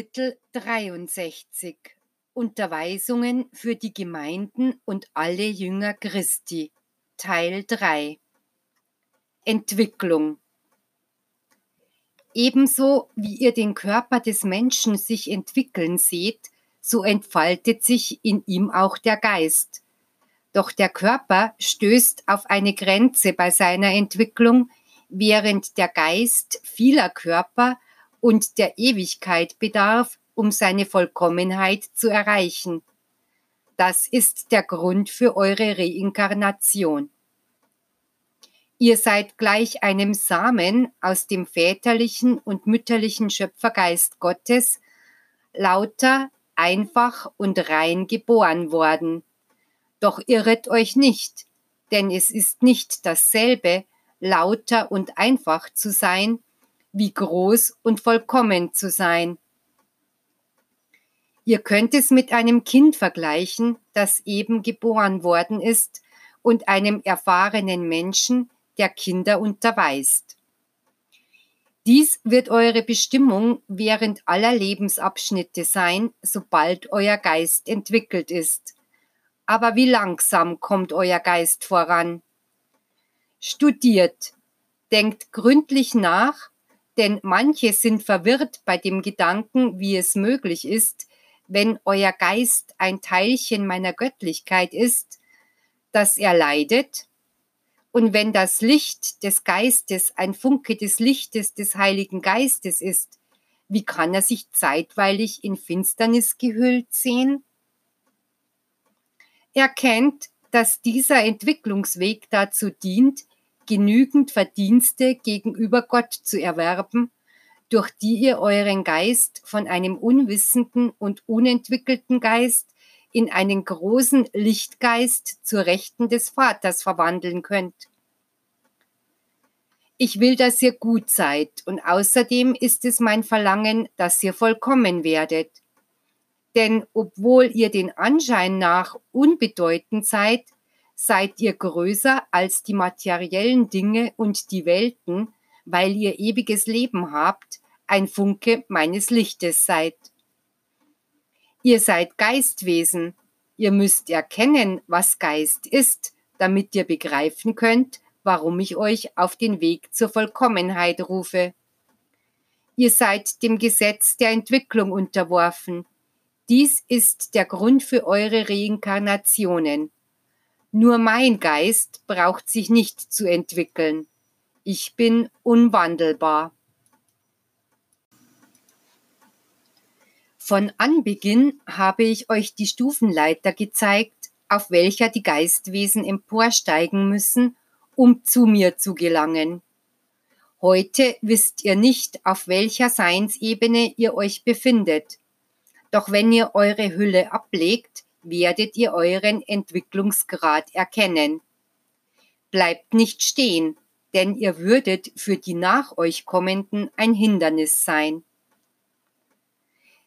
Kapitel 63 Unterweisungen für die Gemeinden und alle Jünger Christi. Teil 3 Entwicklung. Ebenso wie ihr den Körper des Menschen sich entwickeln seht, so entfaltet sich in ihm auch der Geist. Doch der Körper stößt auf eine Grenze bei seiner Entwicklung, während der Geist vieler Körper und der Ewigkeit bedarf, um seine Vollkommenheit zu erreichen. Das ist der Grund für eure Reinkarnation. Ihr seid gleich einem Samen aus dem väterlichen und mütterlichen Schöpfergeist Gottes, lauter, einfach und rein geboren worden. Doch irret euch nicht, denn es ist nicht dasselbe, lauter und einfach zu sein, wie groß und vollkommen zu sein. Ihr könnt es mit einem Kind vergleichen, das eben geboren worden ist, und einem erfahrenen Menschen, der Kinder unterweist. Dies wird eure Bestimmung während aller Lebensabschnitte sein, sobald euer Geist entwickelt ist. Aber wie langsam kommt euer Geist voran? Studiert, denkt gründlich nach denn manche sind verwirrt bei dem Gedanken, wie es möglich ist, wenn euer Geist ein Teilchen meiner Göttlichkeit ist, dass er leidet, und wenn das Licht des Geistes ein Funke des Lichtes des Heiligen Geistes ist, wie kann er sich zeitweilig in Finsternis gehüllt sehen? Er kennt, dass dieser Entwicklungsweg dazu dient, genügend Verdienste gegenüber Gott zu erwerben, durch die ihr euren Geist von einem unwissenden und unentwickelten Geist in einen großen Lichtgeist zur Rechten des Vaters verwandeln könnt. Ich will, dass ihr gut seid, und außerdem ist es mein Verlangen, dass ihr vollkommen werdet. Denn obwohl ihr den Anschein nach unbedeutend seid, seid ihr größer als die materiellen Dinge und die Welten, weil ihr ewiges Leben habt, ein Funke meines Lichtes seid. Ihr seid Geistwesen, ihr müsst erkennen, was Geist ist, damit ihr begreifen könnt, warum ich euch auf den Weg zur Vollkommenheit rufe. Ihr seid dem Gesetz der Entwicklung unterworfen. Dies ist der Grund für eure Reinkarnationen. Nur mein Geist braucht sich nicht zu entwickeln. Ich bin unwandelbar. Von Anbeginn habe ich euch die Stufenleiter gezeigt, auf welcher die Geistwesen emporsteigen müssen, um zu mir zu gelangen. Heute wisst ihr nicht, auf welcher Seinsebene ihr euch befindet. Doch wenn ihr eure Hülle ablegt, werdet ihr euren Entwicklungsgrad erkennen. Bleibt nicht stehen, denn ihr würdet für die nach euch kommenden ein Hindernis sein.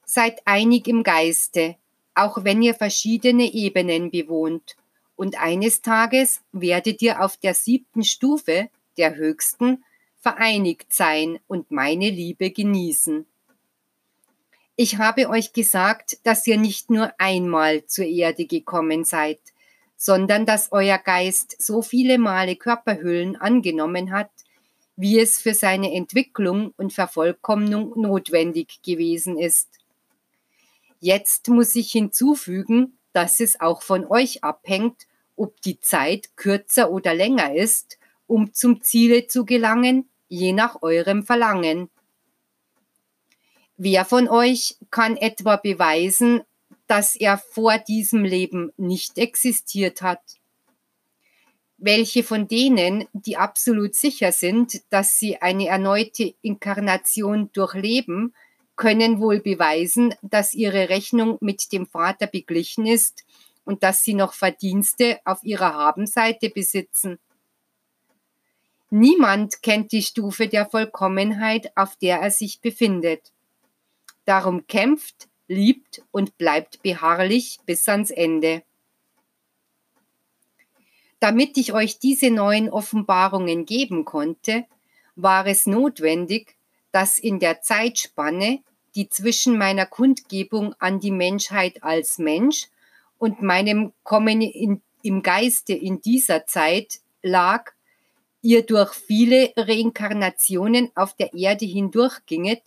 Seid einig im Geiste, auch wenn ihr verschiedene Ebenen bewohnt, und eines Tages werdet ihr auf der siebten Stufe, der höchsten, vereinigt sein und meine Liebe genießen. Ich habe euch gesagt, dass ihr nicht nur einmal zur Erde gekommen seid, sondern dass euer Geist so viele Male Körperhüllen angenommen hat, wie es für seine Entwicklung und Vervollkommnung notwendig gewesen ist. Jetzt muss ich hinzufügen, dass es auch von euch abhängt, ob die Zeit kürzer oder länger ist, um zum Ziele zu gelangen, je nach eurem Verlangen. Wer von euch kann etwa beweisen, dass er vor diesem Leben nicht existiert hat? Welche von denen, die absolut sicher sind, dass sie eine erneute Inkarnation durchleben, können wohl beweisen, dass ihre Rechnung mit dem Vater beglichen ist und dass sie noch Verdienste auf ihrer Habenseite besitzen? Niemand kennt die Stufe der Vollkommenheit, auf der er sich befindet. Darum kämpft, liebt und bleibt beharrlich bis ans Ende. Damit ich euch diese neuen Offenbarungen geben konnte, war es notwendig, dass in der Zeitspanne, die zwischen meiner Kundgebung an die Menschheit als Mensch und meinem Kommen in, im Geiste in dieser Zeit lag, ihr durch viele Reinkarnationen auf der Erde hindurchginget,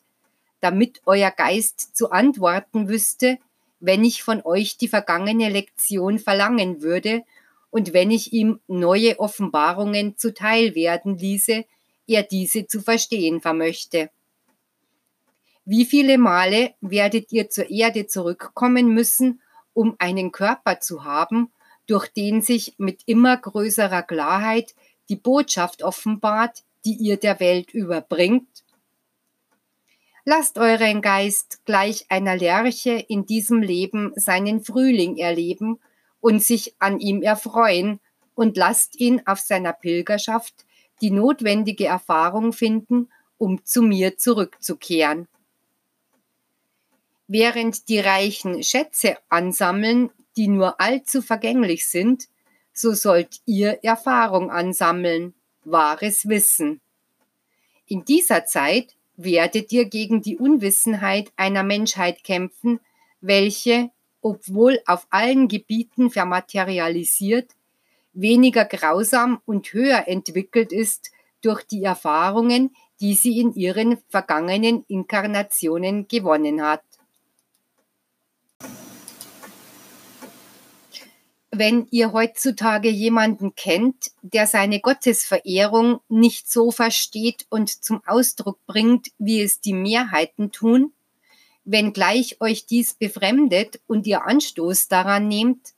damit euer Geist zu antworten wüsste, wenn ich von euch die vergangene Lektion verlangen würde und wenn ich ihm neue Offenbarungen zuteil werden ließe, er diese zu verstehen vermöchte. Wie viele Male werdet ihr zur Erde zurückkommen müssen, um einen Körper zu haben, durch den sich mit immer größerer Klarheit die Botschaft offenbart, die ihr der Welt überbringt? Lasst euren Geist gleich einer Lerche in diesem Leben seinen Frühling erleben und sich an ihm erfreuen und lasst ihn auf seiner Pilgerschaft die notwendige Erfahrung finden, um zu mir zurückzukehren. Während die Reichen Schätze ansammeln, die nur allzu vergänglich sind, so sollt ihr Erfahrung ansammeln, wahres Wissen. In dieser Zeit werdet ihr gegen die Unwissenheit einer Menschheit kämpfen, welche, obwohl auf allen Gebieten vermaterialisiert, weniger grausam und höher entwickelt ist durch die Erfahrungen, die sie in ihren vergangenen Inkarnationen gewonnen hat. Wenn ihr heutzutage jemanden kennt, der seine Gottesverehrung nicht so versteht und zum Ausdruck bringt, wie es die Mehrheiten tun, wenngleich euch dies befremdet und ihr Anstoß daran nehmt,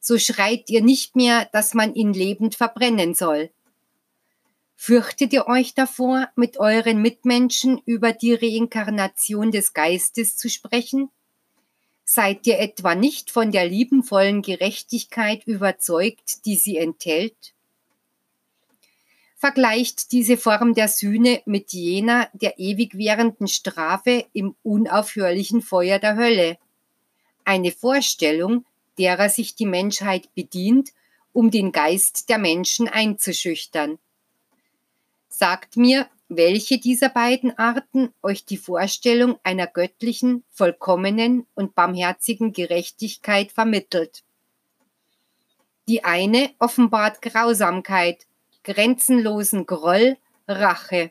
so schreit ihr nicht mehr, dass man ihn lebend verbrennen soll. Fürchtet ihr euch davor, mit euren Mitmenschen über die Reinkarnation des Geistes zu sprechen? Seid ihr etwa nicht von der liebenvollen Gerechtigkeit überzeugt, die sie enthält? Vergleicht diese Form der Sühne mit jener der ewig währenden Strafe im unaufhörlichen Feuer der Hölle. Eine Vorstellung, derer sich die Menschheit bedient, um den Geist der Menschen einzuschüchtern. Sagt mir, welche dieser beiden Arten euch die Vorstellung einer göttlichen, vollkommenen und barmherzigen Gerechtigkeit vermittelt. Die eine offenbart Grausamkeit, grenzenlosen Groll, Rache.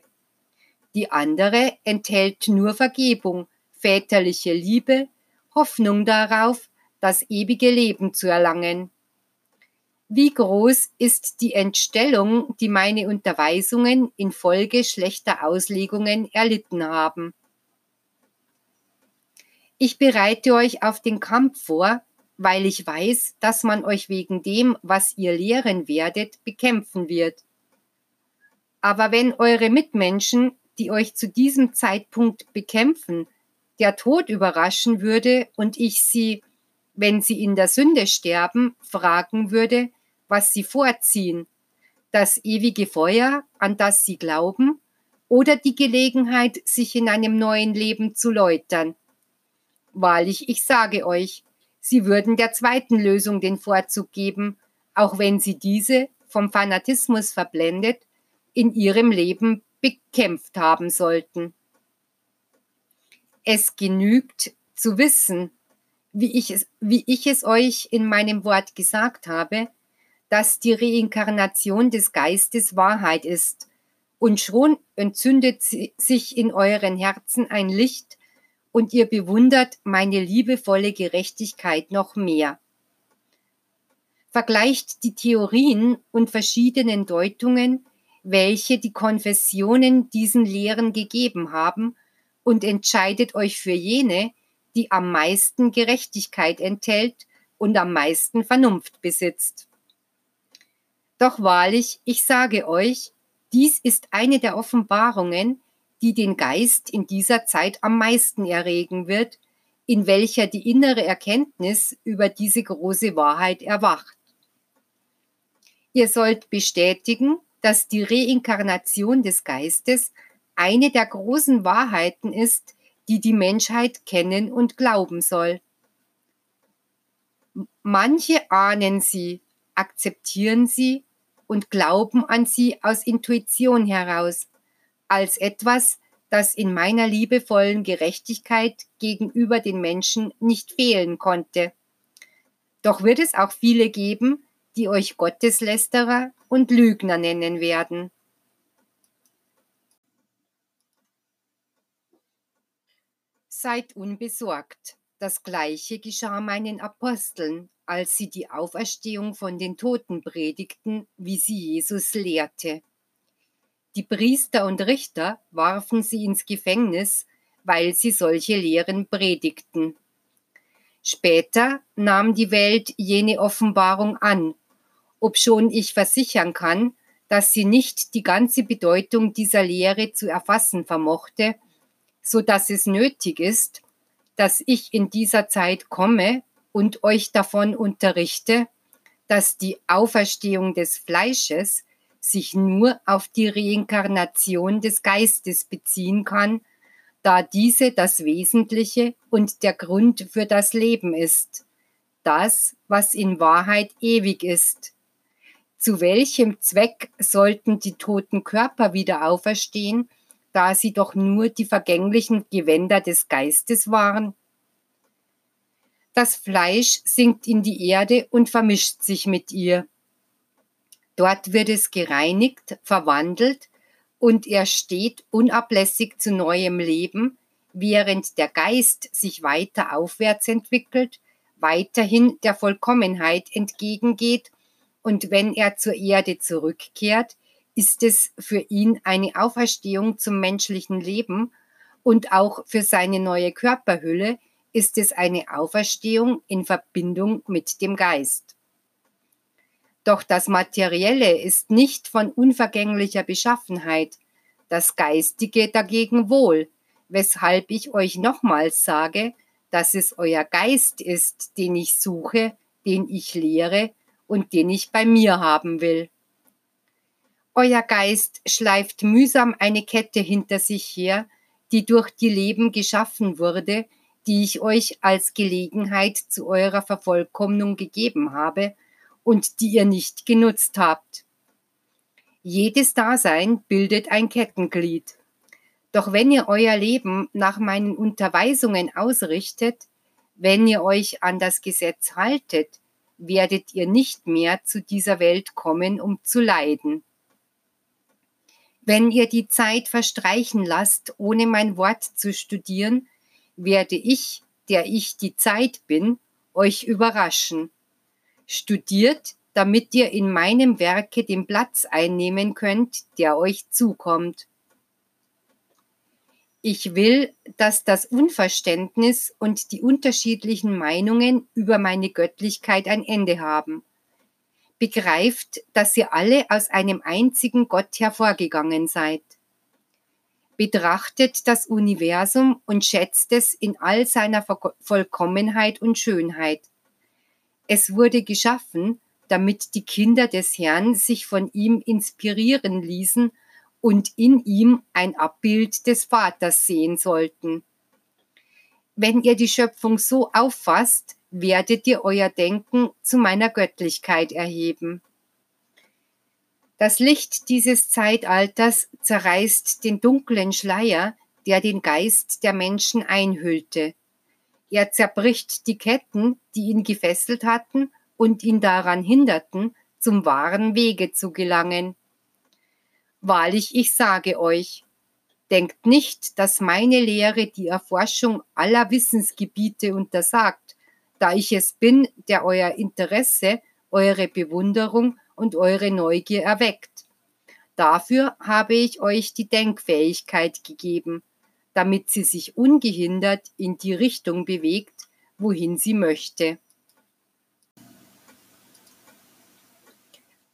Die andere enthält nur Vergebung, väterliche Liebe, Hoffnung darauf, das ewige Leben zu erlangen. Wie groß ist die Entstellung, die meine Unterweisungen infolge schlechter Auslegungen erlitten haben? Ich bereite euch auf den Kampf vor, weil ich weiß, dass man euch wegen dem, was ihr lehren werdet, bekämpfen wird. Aber wenn eure Mitmenschen, die euch zu diesem Zeitpunkt bekämpfen, der Tod überraschen würde und ich sie wenn sie in der Sünde sterben, fragen würde, was sie vorziehen, das ewige Feuer, an das sie glauben, oder die Gelegenheit, sich in einem neuen Leben zu läutern. Wahrlich, ich sage euch, sie würden der zweiten Lösung den Vorzug geben, auch wenn sie diese, vom Fanatismus verblendet, in ihrem Leben bekämpft haben sollten. Es genügt zu wissen, wie ich es, wie ich es euch in meinem Wort gesagt habe, dass die Reinkarnation des Geistes Wahrheit ist. Und schon entzündet sich in euren Herzen ein Licht und ihr bewundert meine liebevolle Gerechtigkeit noch mehr. Vergleicht die Theorien und verschiedenen Deutungen, welche die Konfessionen diesen Lehren gegeben haben, und entscheidet euch für jene, die am meisten Gerechtigkeit enthält und am meisten Vernunft besitzt. Doch wahrlich, ich sage euch, dies ist eine der Offenbarungen, die den Geist in dieser Zeit am meisten erregen wird, in welcher die innere Erkenntnis über diese große Wahrheit erwacht. Ihr sollt bestätigen, dass die Reinkarnation des Geistes eine der großen Wahrheiten ist, die die Menschheit kennen und glauben soll. Manche ahnen sie, akzeptieren sie und glauben an sie aus Intuition heraus, als etwas, das in meiner liebevollen Gerechtigkeit gegenüber den Menschen nicht fehlen konnte. Doch wird es auch viele geben, die euch Gotteslästerer und Lügner nennen werden. Seid unbesorgt. Das gleiche geschah meinen Aposteln, als sie die Auferstehung von den Toten predigten, wie sie Jesus lehrte. Die Priester und Richter warfen sie ins Gefängnis, weil sie solche Lehren predigten. Später nahm die Welt jene Offenbarung an, obschon ich versichern kann, dass sie nicht die ganze Bedeutung dieser Lehre zu erfassen vermochte, so dass es nötig ist, dass ich in dieser Zeit komme und euch davon unterrichte, dass die Auferstehung des Fleisches sich nur auf die Reinkarnation des Geistes beziehen kann, da diese das Wesentliche und der Grund für das Leben ist, das, was in Wahrheit ewig ist. Zu welchem Zweck sollten die toten Körper wieder auferstehen, da sie doch nur die vergänglichen Gewänder des Geistes waren? Das Fleisch sinkt in die Erde und vermischt sich mit ihr. Dort wird es gereinigt, verwandelt und er steht unablässig zu neuem Leben, während der Geist sich weiter aufwärts entwickelt, weiterhin der Vollkommenheit entgegengeht und wenn er zur Erde zurückkehrt, ist es für ihn eine Auferstehung zum menschlichen Leben und auch für seine neue Körperhülle ist es eine Auferstehung in Verbindung mit dem Geist. Doch das Materielle ist nicht von unvergänglicher Beschaffenheit, das Geistige dagegen wohl, weshalb ich euch nochmals sage, dass es euer Geist ist, den ich suche, den ich lehre und den ich bei mir haben will. Euer Geist schleift mühsam eine Kette hinter sich her, die durch die Leben geschaffen wurde, die ich euch als Gelegenheit zu eurer Vervollkommnung gegeben habe, und die ihr nicht genutzt habt. Jedes Dasein bildet ein Kettenglied. Doch wenn ihr euer Leben nach meinen Unterweisungen ausrichtet, wenn ihr euch an das Gesetz haltet, werdet ihr nicht mehr zu dieser Welt kommen, um zu leiden. Wenn ihr die Zeit verstreichen lasst, ohne mein Wort zu studieren, werde ich, der ich die Zeit bin, euch überraschen Studiert, damit ihr in meinem Werke den Platz einnehmen könnt, der euch zukommt. Ich will, dass das Unverständnis und die unterschiedlichen Meinungen über meine Göttlichkeit ein Ende haben. Begreift, dass ihr alle aus einem einzigen Gott hervorgegangen seid. Betrachtet das Universum und schätzt es in all seiner Vollkommenheit und Schönheit. Es wurde geschaffen, damit die Kinder des Herrn sich von ihm inspirieren ließen und in ihm ein Abbild des Vaters sehen sollten. Wenn ihr die Schöpfung so auffasst, werdet ihr euer Denken zu meiner Göttlichkeit erheben. Das Licht dieses Zeitalters zerreißt den dunklen Schleier, der den Geist der Menschen einhüllte. Er zerbricht die Ketten, die ihn gefesselt hatten und ihn daran hinderten, zum wahren Wege zu gelangen. Wahrlich, ich sage euch, denkt nicht, dass meine Lehre die Erforschung aller Wissensgebiete untersagt, da ich es bin, der euer Interesse, eure Bewunderung und eure Neugier erweckt. Dafür habe ich euch die Denkfähigkeit gegeben, damit sie sich ungehindert in die Richtung bewegt, wohin sie möchte.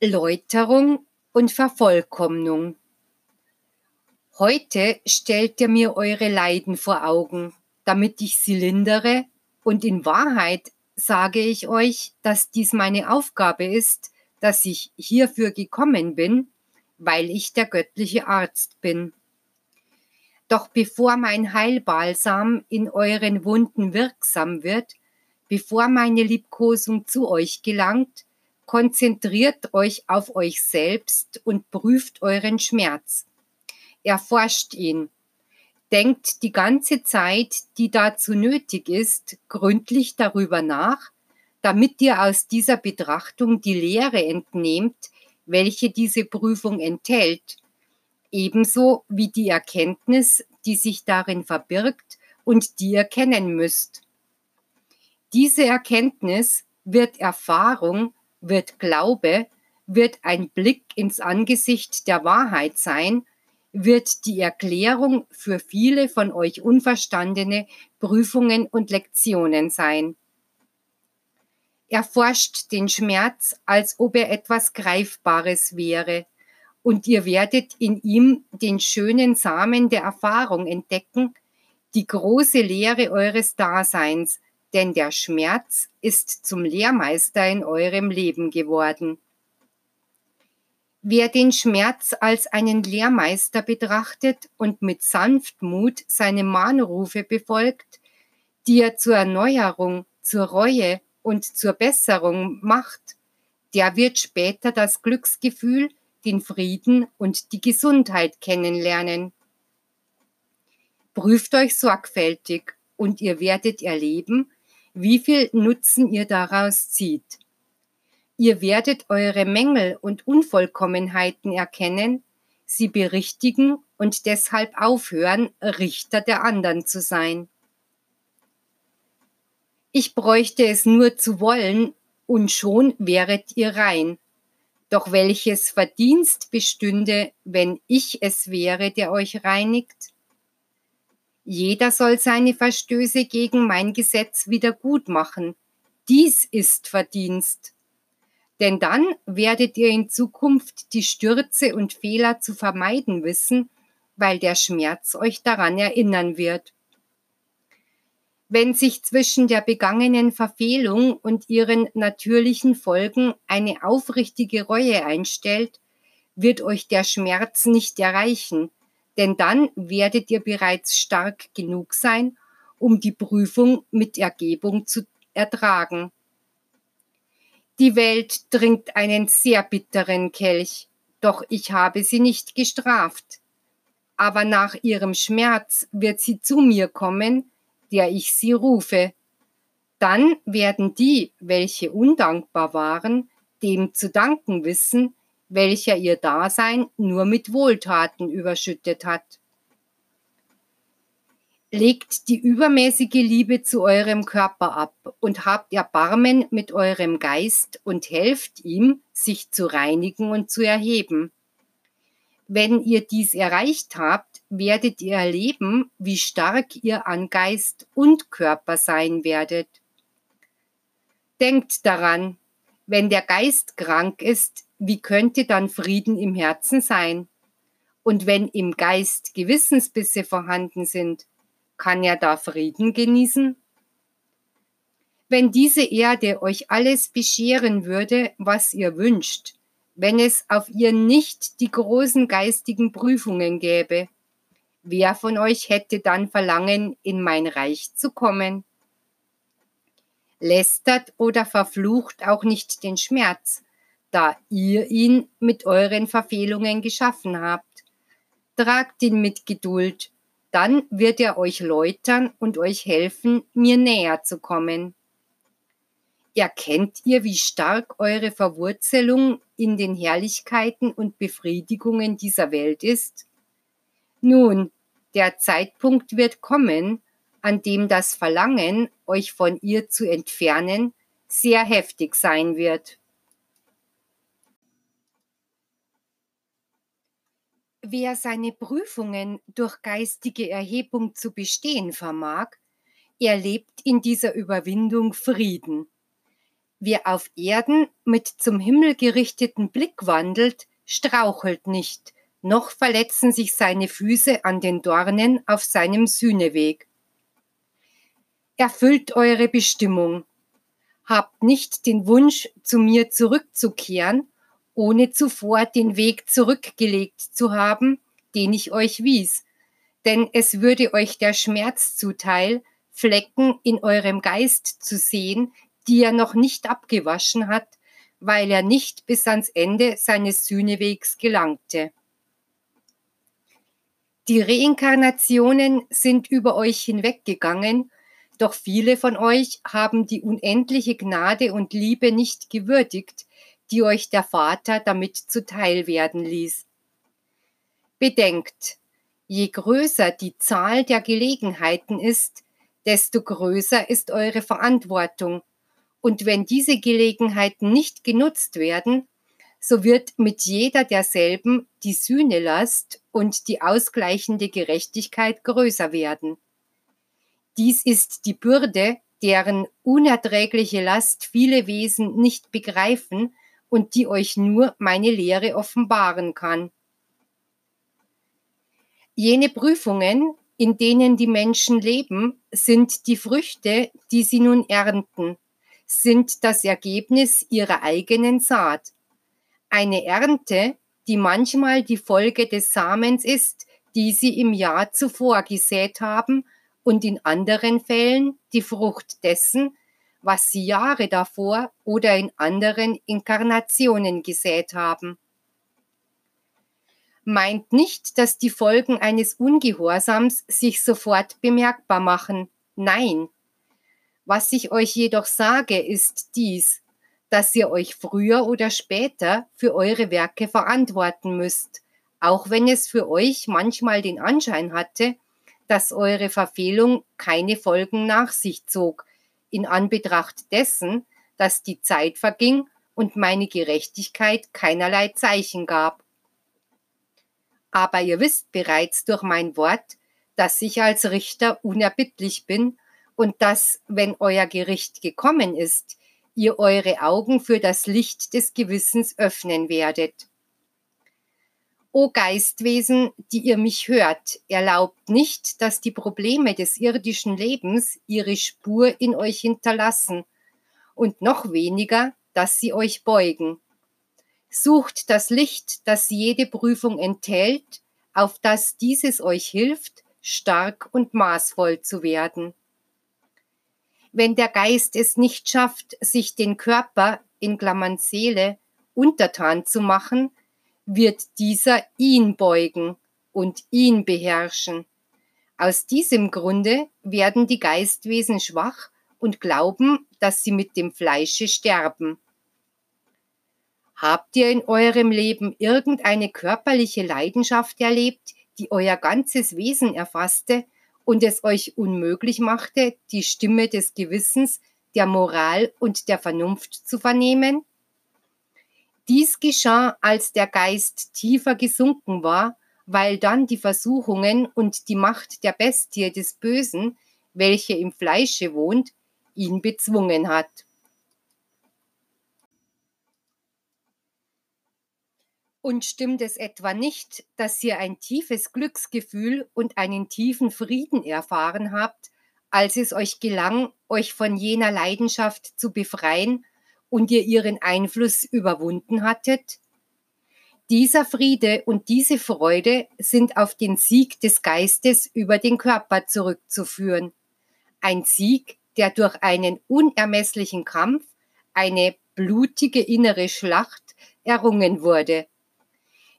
Läuterung und Vervollkommnung. Heute stellt ihr mir eure Leiden vor Augen, damit ich sie lindere, und in Wahrheit sage ich euch, dass dies meine Aufgabe ist, dass ich hierfür gekommen bin, weil ich der göttliche Arzt bin. Doch bevor mein Heilbalsam in euren Wunden wirksam wird, bevor meine Liebkosung zu euch gelangt, konzentriert euch auf euch selbst und prüft euren Schmerz. Erforscht ihn. Denkt die ganze Zeit, die dazu nötig ist, gründlich darüber nach, damit ihr aus dieser Betrachtung die Lehre entnehmt, welche diese Prüfung enthält, ebenso wie die Erkenntnis, die sich darin verbirgt und die ihr kennen müsst. Diese Erkenntnis wird Erfahrung, wird Glaube, wird ein Blick ins Angesicht der Wahrheit sein, wird die Erklärung für viele von euch unverstandene Prüfungen und Lektionen sein. Erforscht den Schmerz, als ob er etwas Greifbares wäre, und ihr werdet in ihm den schönen Samen der Erfahrung entdecken, die große Lehre eures Daseins, denn der Schmerz ist zum Lehrmeister in eurem Leben geworden. Wer den Schmerz als einen Lehrmeister betrachtet und mit Sanftmut seine Mahnrufe befolgt, die er zur Erneuerung, zur Reue und zur Besserung macht, der wird später das Glücksgefühl, den Frieden und die Gesundheit kennenlernen. Prüft euch sorgfältig und ihr werdet erleben, wie viel Nutzen ihr daraus zieht. Ihr werdet eure Mängel und Unvollkommenheiten erkennen, sie berichtigen und deshalb aufhören, Richter der anderen zu sein. Ich bräuchte es nur zu wollen, und schon wäret ihr rein. Doch welches Verdienst bestünde, wenn ich es wäre, der euch reinigt? Jeder soll seine Verstöße gegen mein Gesetz wieder gut machen. Dies ist Verdienst. Denn dann werdet ihr in Zukunft die Stürze und Fehler zu vermeiden wissen, weil der Schmerz euch daran erinnern wird. Wenn sich zwischen der begangenen Verfehlung und ihren natürlichen Folgen eine aufrichtige Reue einstellt, wird euch der Schmerz nicht erreichen, denn dann werdet ihr bereits stark genug sein, um die Prüfung mit Ergebung zu ertragen. Die Welt trinkt einen sehr bitteren Kelch, doch ich habe sie nicht gestraft. Aber nach ihrem Schmerz wird sie zu mir kommen, der ich sie rufe. Dann werden die, welche undankbar waren, dem zu danken wissen, welcher ihr Dasein nur mit Wohltaten überschüttet hat. Legt die übermäßige Liebe zu eurem Körper ab und habt Erbarmen mit eurem Geist und helft ihm, sich zu reinigen und zu erheben. Wenn ihr dies erreicht habt, werdet ihr erleben, wie stark ihr an Geist und Körper sein werdet. Denkt daran, wenn der Geist krank ist, wie könnte dann Frieden im Herzen sein? Und wenn im Geist Gewissensbisse vorhanden sind, kann er da Frieden genießen? Wenn diese Erde euch alles bescheren würde, was ihr wünscht, wenn es auf ihr nicht die großen geistigen Prüfungen gäbe, wer von euch hätte dann Verlangen, in mein Reich zu kommen? Lästert oder verflucht auch nicht den Schmerz, da ihr ihn mit euren Verfehlungen geschaffen habt. Tragt ihn mit Geduld, dann wird er euch läutern und euch helfen, mir näher zu kommen. Erkennt ihr, wie stark eure Verwurzelung in den Herrlichkeiten und Befriedigungen dieser Welt ist? Nun, der Zeitpunkt wird kommen, an dem das Verlangen, euch von ihr zu entfernen, sehr heftig sein wird. Wer seine Prüfungen durch geistige Erhebung zu bestehen vermag, erlebt in dieser Überwindung Frieden. Wer auf Erden mit zum Himmel gerichteten Blick wandelt, strauchelt nicht, noch verletzen sich seine Füße an den Dornen auf seinem Sühneweg. Erfüllt eure Bestimmung. Habt nicht den Wunsch, zu mir zurückzukehren ohne zuvor den Weg zurückgelegt zu haben, den ich euch wies. Denn es würde euch der Schmerz zuteil, Flecken in eurem Geist zu sehen, die er noch nicht abgewaschen hat, weil er nicht bis ans Ende seines Sühnewegs gelangte. Die Reinkarnationen sind über euch hinweggegangen, doch viele von euch haben die unendliche Gnade und Liebe nicht gewürdigt, die euch der Vater damit zuteil werden ließ. Bedenkt, je größer die Zahl der Gelegenheiten ist, desto größer ist eure Verantwortung. Und wenn diese Gelegenheiten nicht genutzt werden, so wird mit jeder derselben die Sühnelast und die ausgleichende Gerechtigkeit größer werden. Dies ist die Bürde, deren unerträgliche Last viele Wesen nicht begreifen und die euch nur meine Lehre offenbaren kann. Jene Prüfungen, in denen die Menschen leben, sind die Früchte, die sie nun ernten, sind das Ergebnis ihrer eigenen Saat. Eine Ernte, die manchmal die Folge des Samens ist, die sie im Jahr zuvor gesät haben, und in anderen Fällen die Frucht dessen, was sie Jahre davor oder in anderen Inkarnationen gesät haben meint nicht, dass die Folgen eines Ungehorsams sich sofort bemerkbar machen. Nein. Was ich euch jedoch sage, ist dies, dass ihr euch früher oder später für eure Werke verantworten müsst, auch wenn es für euch manchmal den Anschein hatte, dass eure Verfehlung keine Folgen nach sich zog, in Anbetracht dessen, dass die Zeit verging und meine Gerechtigkeit keinerlei Zeichen gab. Aber ihr wisst bereits durch mein Wort, dass ich als Richter unerbittlich bin und dass, wenn euer Gericht gekommen ist, ihr eure Augen für das Licht des Gewissens öffnen werdet. O Geistwesen, die ihr mich hört, erlaubt nicht, dass die Probleme des irdischen Lebens ihre Spur in euch hinterlassen und noch weniger, dass sie euch beugen. Sucht das Licht, das jede Prüfung enthält, auf das dieses euch hilft, stark und maßvoll zu werden. Wenn der Geist es nicht schafft, sich den Körper in Klammern Seele untertan zu machen, wird dieser ihn beugen und ihn beherrschen. Aus diesem Grunde werden die Geistwesen schwach und glauben, dass sie mit dem Fleische sterben. Habt ihr in eurem Leben irgendeine körperliche Leidenschaft erlebt, die euer ganzes Wesen erfasste und es euch unmöglich machte, die Stimme des Gewissens, der Moral und der Vernunft zu vernehmen? Dies geschah, als der Geist tiefer gesunken war, weil dann die Versuchungen und die Macht der Bestie des Bösen, welche im Fleische wohnt, ihn bezwungen hat. Und stimmt es etwa nicht, dass ihr ein tiefes Glücksgefühl und einen tiefen Frieden erfahren habt, als es euch gelang, euch von jener Leidenschaft zu befreien und ihr ihren Einfluss überwunden hattet? Dieser Friede und diese Freude sind auf den Sieg des Geistes über den Körper zurückzuführen. Ein Sieg, der durch einen unermesslichen Kampf, eine blutige innere Schlacht errungen wurde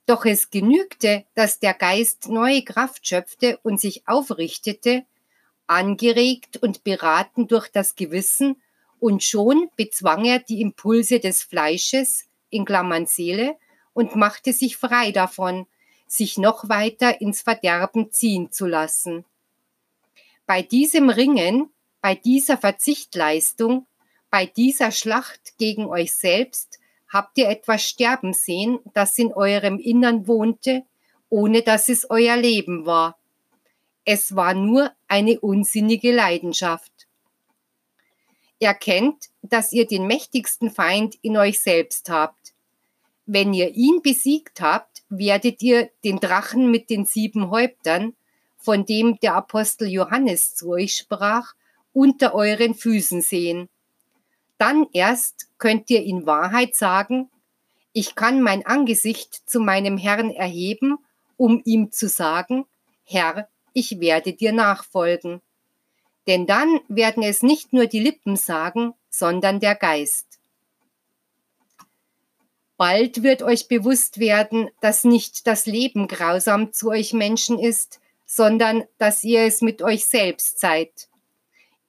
doch es genügte, dass der Geist neue Kraft schöpfte und sich aufrichtete, angeregt und beraten durch das Gewissen, und schon bezwang er die Impulse des Fleisches, in Klammern Seele, und machte sich frei davon, sich noch weiter ins Verderben ziehen zu lassen. Bei diesem Ringen, bei dieser Verzichtleistung, bei dieser Schlacht gegen euch selbst Habt ihr etwas sterben sehen, das in eurem Innern wohnte, ohne dass es euer Leben war? Es war nur eine unsinnige Leidenschaft. Erkennt, dass ihr den mächtigsten Feind in euch selbst habt. Wenn ihr ihn besiegt habt, werdet ihr den Drachen mit den sieben Häuptern, von dem der Apostel Johannes zu euch sprach, unter euren Füßen sehen. Dann erst könnt ihr in Wahrheit sagen, ich kann mein Angesicht zu meinem Herrn erheben, um ihm zu sagen, Herr, ich werde dir nachfolgen. Denn dann werden es nicht nur die Lippen sagen, sondern der Geist. Bald wird euch bewusst werden, dass nicht das Leben grausam zu euch Menschen ist, sondern dass ihr es mit euch selbst seid.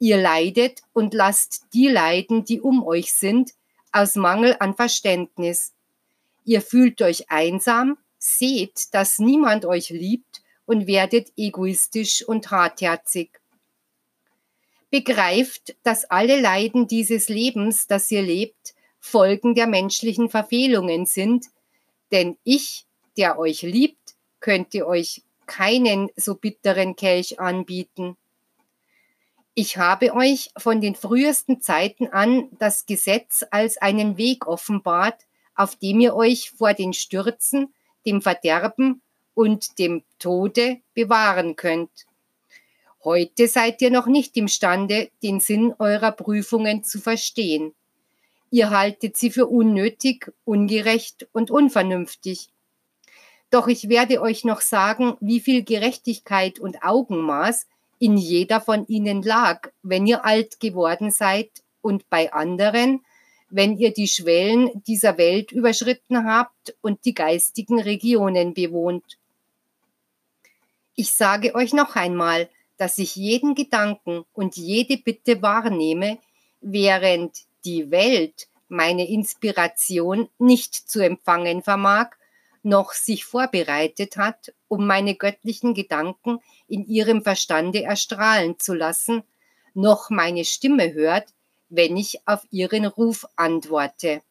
Ihr leidet und lasst die leiden, die um euch sind, aus Mangel an Verständnis. Ihr fühlt euch einsam, seht, dass niemand euch liebt und werdet egoistisch und hartherzig. Begreift, dass alle Leiden dieses Lebens, das ihr lebt, Folgen der menschlichen Verfehlungen sind, denn ich, der euch liebt, könnte euch keinen so bitteren Kelch anbieten. Ich habe euch von den frühesten Zeiten an das Gesetz als einen Weg offenbart, auf dem ihr euch vor den Stürzen, dem Verderben und dem Tode bewahren könnt. Heute seid ihr noch nicht imstande, den Sinn eurer Prüfungen zu verstehen. Ihr haltet sie für unnötig, ungerecht und unvernünftig. Doch ich werde euch noch sagen, wie viel Gerechtigkeit und Augenmaß in jeder von ihnen lag, wenn ihr alt geworden seid und bei anderen, wenn ihr die Schwellen dieser Welt überschritten habt und die geistigen Regionen bewohnt. Ich sage euch noch einmal, dass ich jeden Gedanken und jede Bitte wahrnehme, während die Welt meine Inspiration nicht zu empfangen vermag, noch sich vorbereitet hat, um meine göttlichen Gedanken in ihrem Verstande erstrahlen zu lassen, noch meine Stimme hört, wenn ich auf ihren Ruf antworte.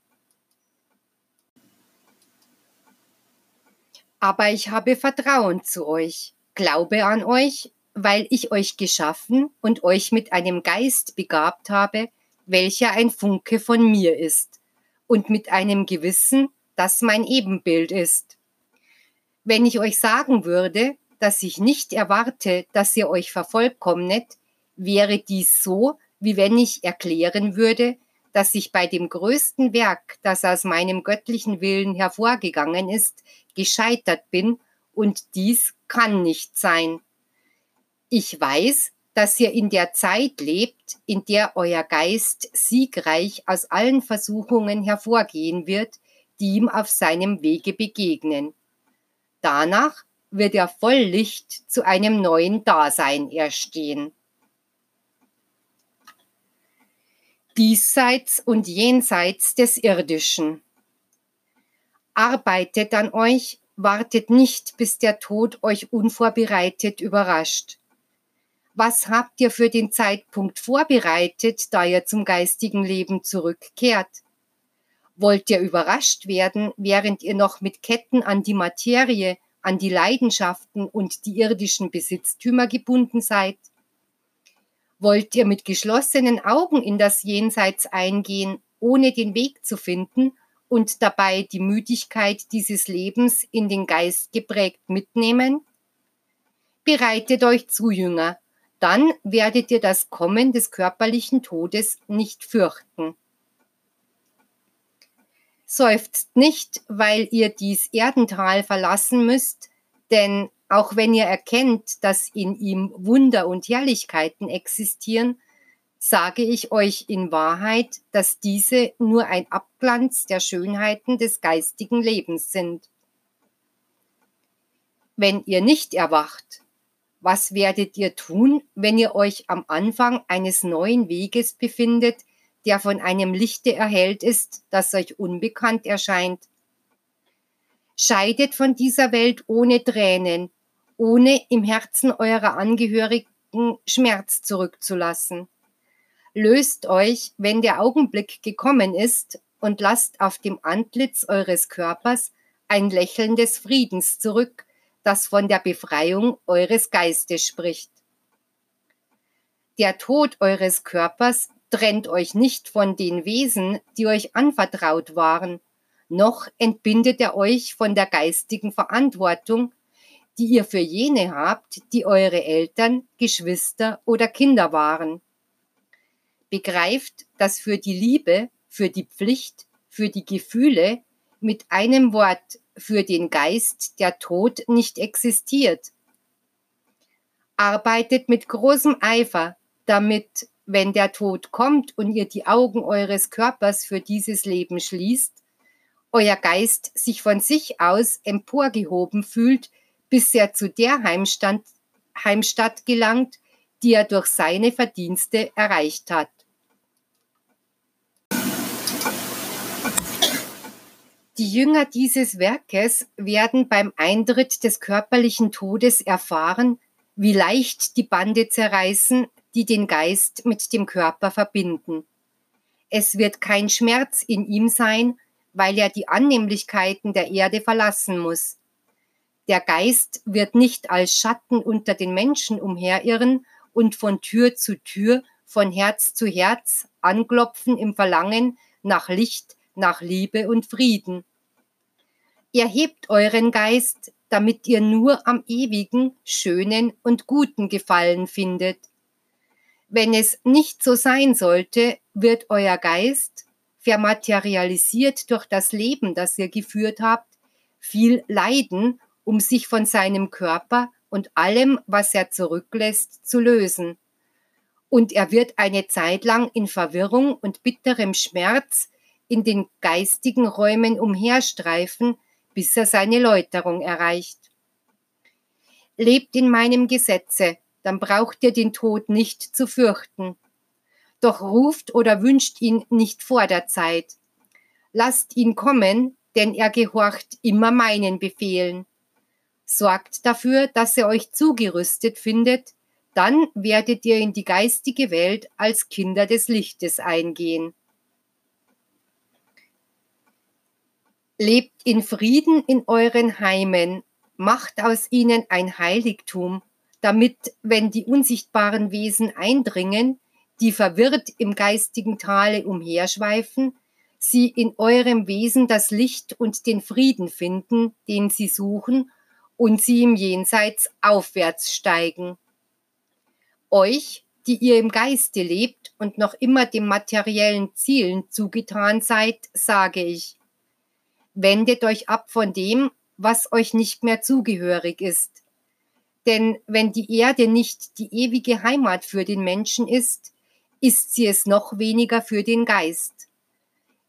Aber ich habe Vertrauen zu euch, glaube an euch, weil ich euch geschaffen und euch mit einem Geist begabt habe, welcher ein Funke von mir ist, und mit einem Gewissen, das mein Ebenbild ist. Wenn ich euch sagen würde, dass ich nicht erwarte, dass ihr euch vervollkommnet, wäre dies so, wie wenn ich erklären würde, dass ich bei dem größten Werk, das aus meinem göttlichen Willen hervorgegangen ist, gescheitert bin, und dies kann nicht sein. Ich weiß, dass ihr in der Zeit lebt, in der euer Geist siegreich aus allen Versuchungen hervorgehen wird, die ihm auf seinem Wege begegnen. Danach wird er voll Licht zu einem neuen Dasein erstehen. Diesseits und jenseits des Irdischen. Arbeitet an euch, wartet nicht, bis der Tod euch unvorbereitet überrascht was habt ihr für den Zeitpunkt vorbereitet, da ihr zum geistigen Leben zurückkehrt? Wollt ihr überrascht werden, während ihr noch mit Ketten an die Materie, an die Leidenschaften und die irdischen Besitztümer gebunden seid? Wollt ihr mit geschlossenen Augen in das Jenseits eingehen, ohne den Weg zu finden und dabei die Müdigkeit dieses Lebens in den Geist geprägt mitnehmen? Bereitet euch zu, Jünger, dann werdet ihr das Kommen des körperlichen Todes nicht fürchten. Seufzt nicht, weil ihr dies Erdental verlassen müsst, denn auch wenn ihr erkennt, dass in ihm Wunder und Herrlichkeiten existieren, sage ich euch in Wahrheit, dass diese nur ein Abglanz der Schönheiten des geistigen Lebens sind. Wenn ihr nicht erwacht, was werdet ihr tun, wenn ihr euch am Anfang eines neuen Weges befindet, der von einem Lichte erhellt ist, das euch unbekannt erscheint? Scheidet von dieser Welt ohne Tränen, ohne im Herzen eurer Angehörigen Schmerz zurückzulassen. Löst euch, wenn der Augenblick gekommen ist, und lasst auf dem Antlitz eures Körpers ein Lächeln des Friedens zurück, das von der Befreiung eures Geistes spricht. Der Tod eures Körpers trennt euch nicht von den Wesen, die euch anvertraut waren, noch entbindet er euch von der geistigen Verantwortung, die ihr für jene habt, die eure Eltern, Geschwister oder Kinder waren. Begreift, dass für die Liebe, für die Pflicht, für die Gefühle, mit einem Wort für den Geist der Tod nicht existiert. Arbeitet mit großem Eifer, damit, wenn der Tod kommt und ihr die Augen eures Körpers für dieses Leben schließt, euer Geist sich von sich aus emporgehoben fühlt, bis er zu der Heimstand, Heimstatt gelangt, die er durch seine Verdienste erreicht hat. Die Jünger dieses Werkes werden beim Eintritt des körperlichen Todes erfahren, wie leicht die Bande zerreißen, die den Geist mit dem Körper verbinden. Es wird kein Schmerz in ihm sein, weil er die Annehmlichkeiten der Erde verlassen muss. Der Geist wird nicht als Schatten unter den Menschen umherirren und von Tür zu Tür, von Herz zu Herz anklopfen im Verlangen nach Licht, nach Liebe und Frieden. Erhebt euren Geist, damit ihr nur am ewigen, schönen und guten Gefallen findet. Wenn es nicht so sein sollte, wird euer Geist, vermaterialisiert durch das Leben, das ihr geführt habt, viel leiden, um sich von seinem Körper und allem, was er zurücklässt, zu lösen. Und er wird eine Zeit lang in Verwirrung und bitterem Schmerz in den geistigen Räumen umherstreifen, bis er seine Läuterung erreicht. Lebt in meinem Gesetze, dann braucht ihr den Tod nicht zu fürchten. Doch ruft oder wünscht ihn nicht vor der Zeit. Lasst ihn kommen, denn er gehorcht immer meinen Befehlen. Sorgt dafür, dass er euch zugerüstet findet, dann werdet ihr in die geistige Welt als Kinder des Lichtes eingehen. Lebt in Frieden in euren Heimen, macht aus ihnen ein Heiligtum, damit, wenn die unsichtbaren Wesen eindringen, die verwirrt im geistigen Tale umherschweifen, sie in eurem Wesen das Licht und den Frieden finden, den sie suchen und sie im Jenseits aufwärts steigen. Euch, die ihr im Geiste lebt und noch immer dem materiellen Zielen zugetan seid, sage ich, wendet euch ab von dem, was euch nicht mehr zugehörig ist. Denn wenn die Erde nicht die ewige Heimat für den Menschen ist, ist sie es noch weniger für den Geist.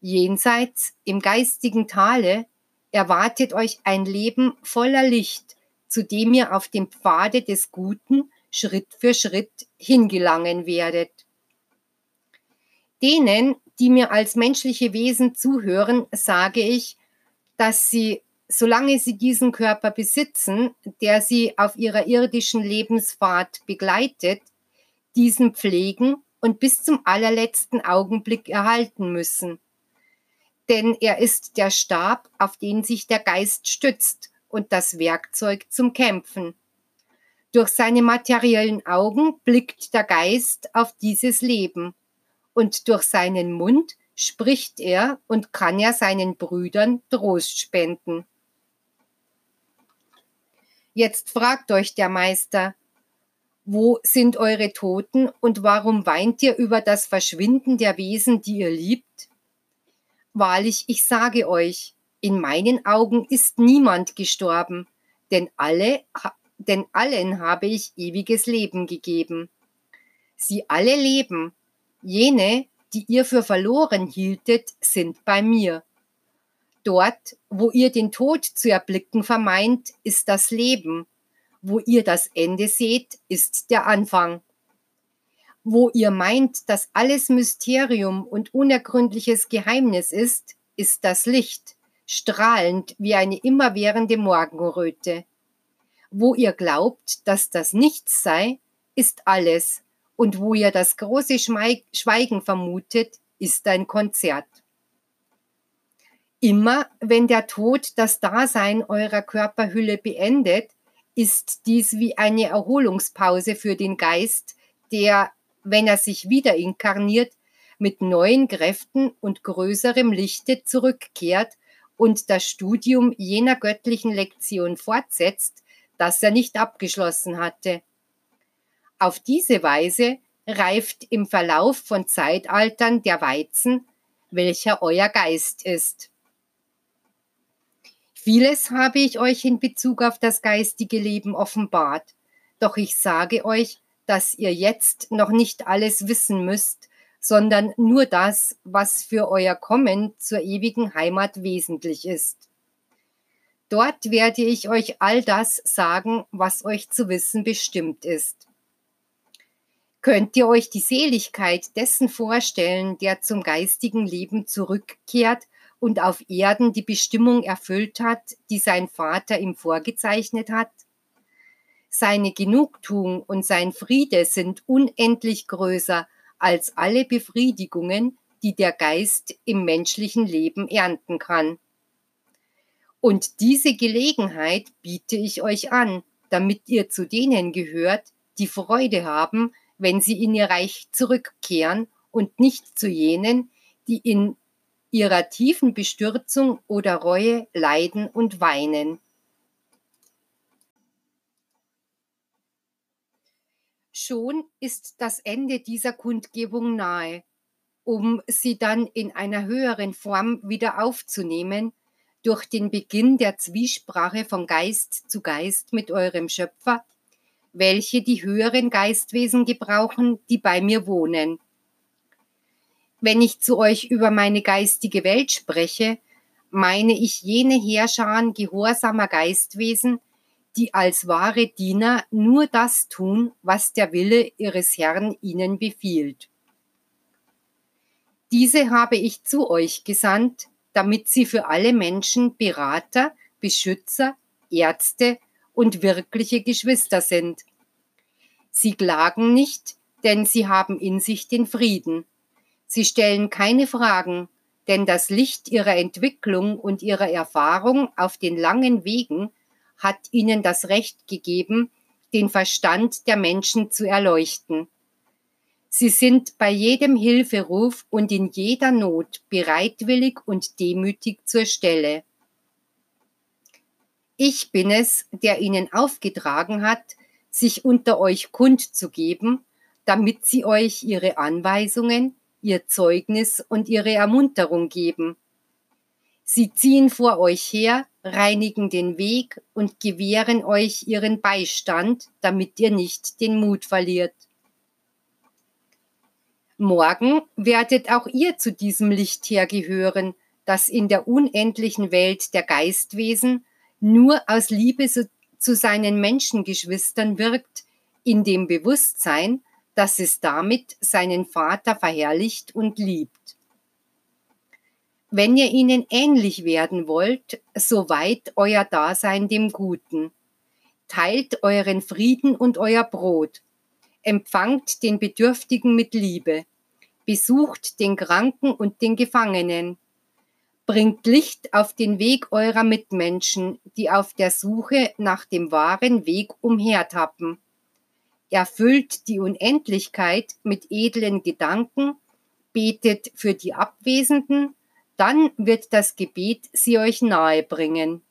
Jenseits im geistigen Tale erwartet euch ein Leben voller Licht, zu dem ihr auf dem Pfade des Guten Schritt für Schritt hingelangen werdet. Denen, die mir als menschliche Wesen zuhören, sage ich, dass sie, solange sie diesen Körper besitzen, der sie auf ihrer irdischen Lebensfahrt begleitet, diesen pflegen und bis zum allerletzten Augenblick erhalten müssen denn er ist der Stab, auf den sich der Geist stützt und das Werkzeug zum Kämpfen. Durch seine materiellen Augen blickt der Geist auf dieses Leben und durch seinen Mund spricht er und kann er seinen Brüdern Trost spenden. Jetzt fragt euch der Meister, wo sind eure Toten und warum weint ihr über das Verschwinden der Wesen, die ihr liebt? Wahrlich, ich sage euch, in meinen Augen ist niemand gestorben, denn alle, denn allen habe ich ewiges Leben gegeben. Sie alle leben. Jene, die ihr für verloren hieltet, sind bei mir. Dort, wo ihr den Tod zu erblicken vermeint, ist das Leben. Wo ihr das Ende seht, ist der Anfang wo ihr meint, dass alles Mysterium und unergründliches Geheimnis ist, ist das Licht, strahlend wie eine immerwährende Morgenröte. Wo ihr glaubt, dass das Nichts sei, ist alles, und wo ihr das große Schweigen vermutet, ist ein Konzert. Immer wenn der Tod das Dasein eurer Körperhülle beendet, ist dies wie eine Erholungspause für den Geist, der wenn er sich wieder inkarniert, mit neuen Kräften und größerem Lichte zurückkehrt und das Studium jener göttlichen Lektion fortsetzt, das er nicht abgeschlossen hatte. Auf diese Weise reift im Verlauf von Zeitaltern der Weizen, welcher euer Geist ist. Vieles habe ich euch in Bezug auf das geistige Leben offenbart, doch ich sage euch, dass ihr jetzt noch nicht alles wissen müsst, sondern nur das, was für euer Kommen zur ewigen Heimat wesentlich ist. Dort werde ich euch all das sagen, was euch zu wissen bestimmt ist. Könnt ihr euch die Seligkeit dessen vorstellen, der zum geistigen Leben zurückkehrt und auf Erden die Bestimmung erfüllt hat, die sein Vater ihm vorgezeichnet hat? Seine Genugtuung und sein Friede sind unendlich größer als alle Befriedigungen, die der Geist im menschlichen Leben ernten kann. Und diese Gelegenheit biete ich euch an, damit ihr zu denen gehört, die Freude haben, wenn sie in ihr Reich zurückkehren und nicht zu jenen, die in ihrer tiefen Bestürzung oder Reue leiden und weinen. Schon ist das Ende dieser Kundgebung nahe. Um sie dann in einer höheren Form wieder aufzunehmen, durch den Beginn der Zwiesprache von Geist zu Geist mit eurem Schöpfer, welche die höheren Geistwesen gebrauchen, die bei mir wohnen. Wenn ich zu euch über meine geistige Welt spreche, meine ich jene Heerscharen gehorsamer Geistwesen, die als wahre Diener nur das tun, was der Wille ihres Herrn ihnen befiehlt. Diese habe ich zu euch gesandt, damit sie für alle Menschen Berater, Beschützer, Ärzte und wirkliche Geschwister sind. Sie klagen nicht, denn sie haben in sich den Frieden. Sie stellen keine Fragen, denn das Licht ihrer Entwicklung und ihrer Erfahrung auf den langen Wegen hat ihnen das Recht gegeben, den Verstand der Menschen zu erleuchten. Sie sind bei jedem Hilferuf und in jeder Not bereitwillig und demütig zur Stelle. Ich bin es, der ihnen aufgetragen hat, sich unter euch kundzugeben, damit sie euch ihre Anweisungen, ihr Zeugnis und ihre Ermunterung geben. Sie ziehen vor euch her, reinigen den Weg und gewähren euch ihren Beistand, damit ihr nicht den Mut verliert. Morgen werdet auch ihr zu diesem Licht hergehören, das in der unendlichen Welt der Geistwesen nur aus Liebe zu seinen Menschengeschwistern wirkt, in dem Bewusstsein, dass es damit seinen Vater verherrlicht und liebt. Wenn ihr ihnen ähnlich werden wollt, so weiht euer Dasein dem Guten. Teilt euren Frieden und euer Brot. Empfangt den Bedürftigen mit Liebe. Besucht den Kranken und den Gefangenen. Bringt Licht auf den Weg eurer Mitmenschen, die auf der Suche nach dem wahren Weg umhertappen. Erfüllt die Unendlichkeit mit edlen Gedanken, betet für die Abwesenden, dann wird das Gebet sie euch nahe bringen.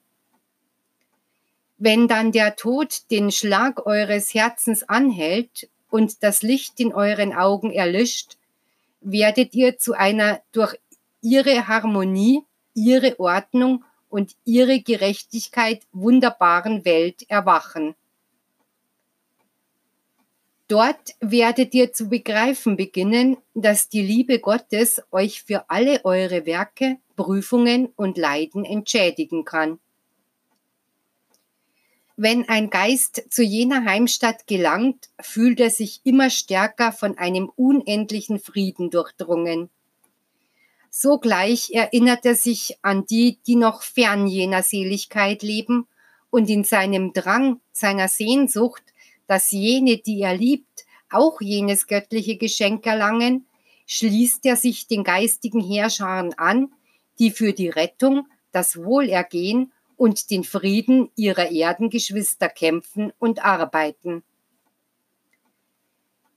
Wenn dann der Tod den Schlag eures Herzens anhält und das Licht in euren Augen erlischt, werdet ihr zu einer durch ihre Harmonie, ihre Ordnung und ihre Gerechtigkeit wunderbaren Welt erwachen. Dort werdet ihr zu begreifen beginnen, dass die Liebe Gottes euch für alle eure Werke, Prüfungen und Leiden entschädigen kann. Wenn ein Geist zu jener Heimstatt gelangt, fühlt er sich immer stärker von einem unendlichen Frieden durchdrungen. Sogleich erinnert er sich an die, die noch fern jener Seligkeit leben und in seinem Drang, seiner Sehnsucht dass jene, die er liebt, auch jenes göttliche Geschenk erlangen, schließt er sich den geistigen Heerscharen an, die für die Rettung, das Wohlergehen und den Frieden ihrer Erdengeschwister kämpfen und arbeiten.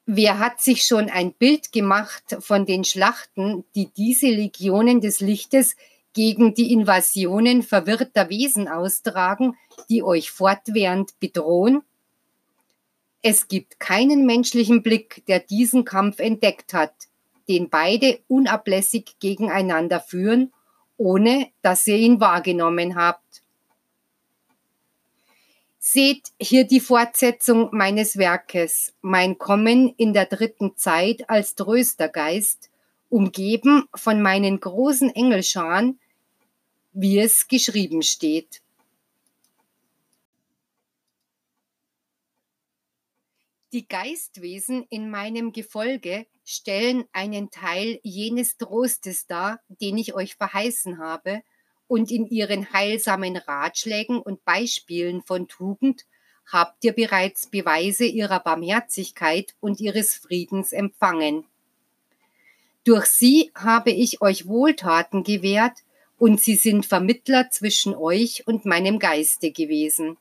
Wer hat sich schon ein Bild gemacht von den Schlachten, die diese Legionen des Lichtes gegen die Invasionen verwirrter Wesen austragen, die euch fortwährend bedrohen? Es gibt keinen menschlichen Blick, der diesen Kampf entdeckt hat, den beide unablässig gegeneinander führen, ohne dass ihr ihn wahrgenommen habt. Seht hier die Fortsetzung meines Werkes, mein Kommen in der dritten Zeit als Tröstergeist, umgeben von meinen großen Engelscharen, wie es geschrieben steht. Die Geistwesen in meinem Gefolge stellen einen Teil jenes Trostes dar, den ich euch verheißen habe, und in ihren heilsamen Ratschlägen und Beispielen von Tugend habt ihr bereits Beweise ihrer Barmherzigkeit und ihres Friedens empfangen. Durch sie habe ich euch Wohltaten gewährt, und sie sind Vermittler zwischen euch und meinem Geiste gewesen.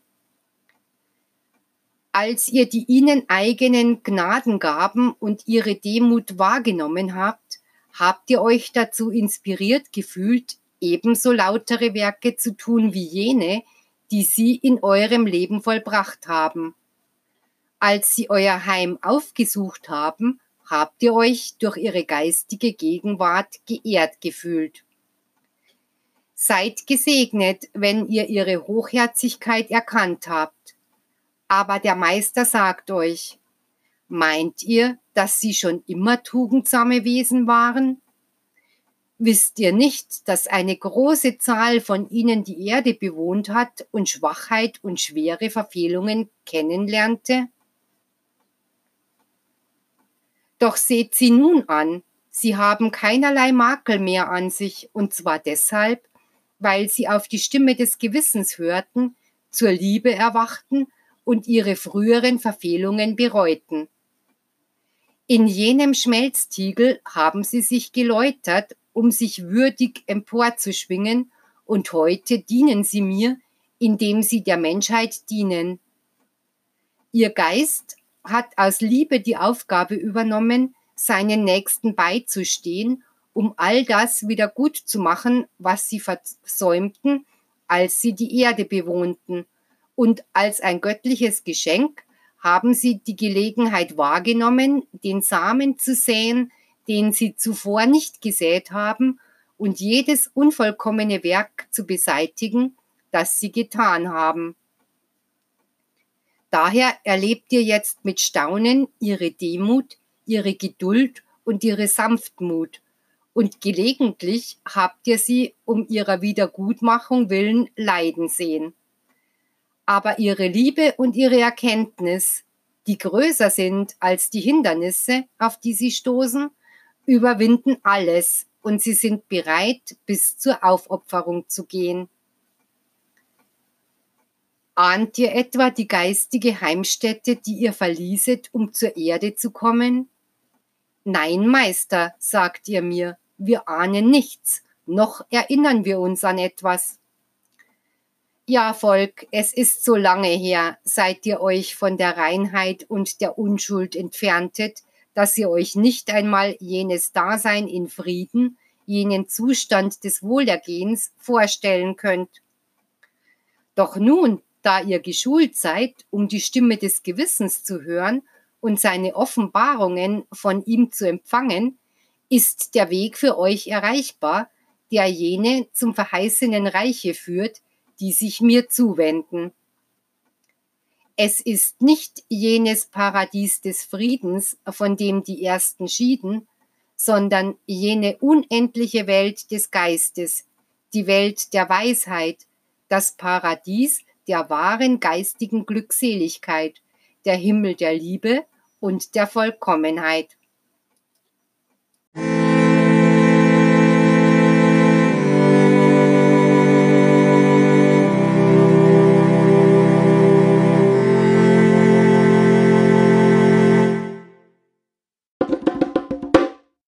Als ihr die ihnen eigenen Gnadengaben und ihre Demut wahrgenommen habt, habt ihr euch dazu inspiriert gefühlt, ebenso lautere Werke zu tun wie jene, die sie in eurem Leben vollbracht haben. Als sie euer Heim aufgesucht haben, habt ihr euch durch ihre geistige Gegenwart geehrt gefühlt. Seid gesegnet, wenn ihr ihre Hochherzigkeit erkannt habt. Aber der Meister sagt euch, meint ihr, dass sie schon immer tugendsame Wesen waren? Wisst ihr nicht, dass eine große Zahl von ihnen die Erde bewohnt hat und Schwachheit und schwere Verfehlungen kennenlernte? Doch seht sie nun an, sie haben keinerlei Makel mehr an sich, und zwar deshalb, weil sie auf die Stimme des Gewissens hörten, zur Liebe erwachten und ihre früheren Verfehlungen bereuten. In jenem Schmelztiegel haben sie sich geläutert um sich würdig emporzuschwingen, und heute dienen sie mir, indem sie der Menschheit dienen. Ihr Geist hat aus Liebe die Aufgabe übernommen, seinen Nächsten beizustehen, um all das wieder gut zu machen, was sie versäumten, als sie die Erde bewohnten. Und als ein göttliches Geschenk haben sie die Gelegenheit wahrgenommen, den Samen zu säen, den sie zuvor nicht gesät haben, und jedes unvollkommene Werk zu beseitigen, das sie getan haben. Daher erlebt ihr jetzt mit Staunen ihre Demut, ihre Geduld und ihre Sanftmut, und gelegentlich habt ihr sie um ihrer Wiedergutmachung willen leiden sehen. Aber ihre Liebe und ihre Erkenntnis, die größer sind als die Hindernisse, auf die sie stoßen, überwinden alles und sie sind bereit, bis zur Aufopferung zu gehen. Ahnt ihr etwa die geistige Heimstätte, die ihr verlieset, um zur Erde zu kommen? Nein, Meister, sagt ihr mir, wir ahnen nichts, noch erinnern wir uns an etwas. Ja, Volk, es ist so lange her, seit ihr euch von der Reinheit und der Unschuld entferntet, dass ihr euch nicht einmal jenes Dasein in Frieden, jenen Zustand des Wohlergehens vorstellen könnt. Doch nun, da ihr geschult seid, um die Stimme des Gewissens zu hören und seine Offenbarungen von ihm zu empfangen, ist der Weg für euch erreichbar, der jene zum verheißenen Reiche führt, die sich mir zuwenden. Es ist nicht jenes Paradies des Friedens, von dem die Ersten schieden, sondern jene unendliche Welt des Geistes, die Welt der Weisheit, das Paradies der wahren geistigen Glückseligkeit, der Himmel der Liebe und der Vollkommenheit.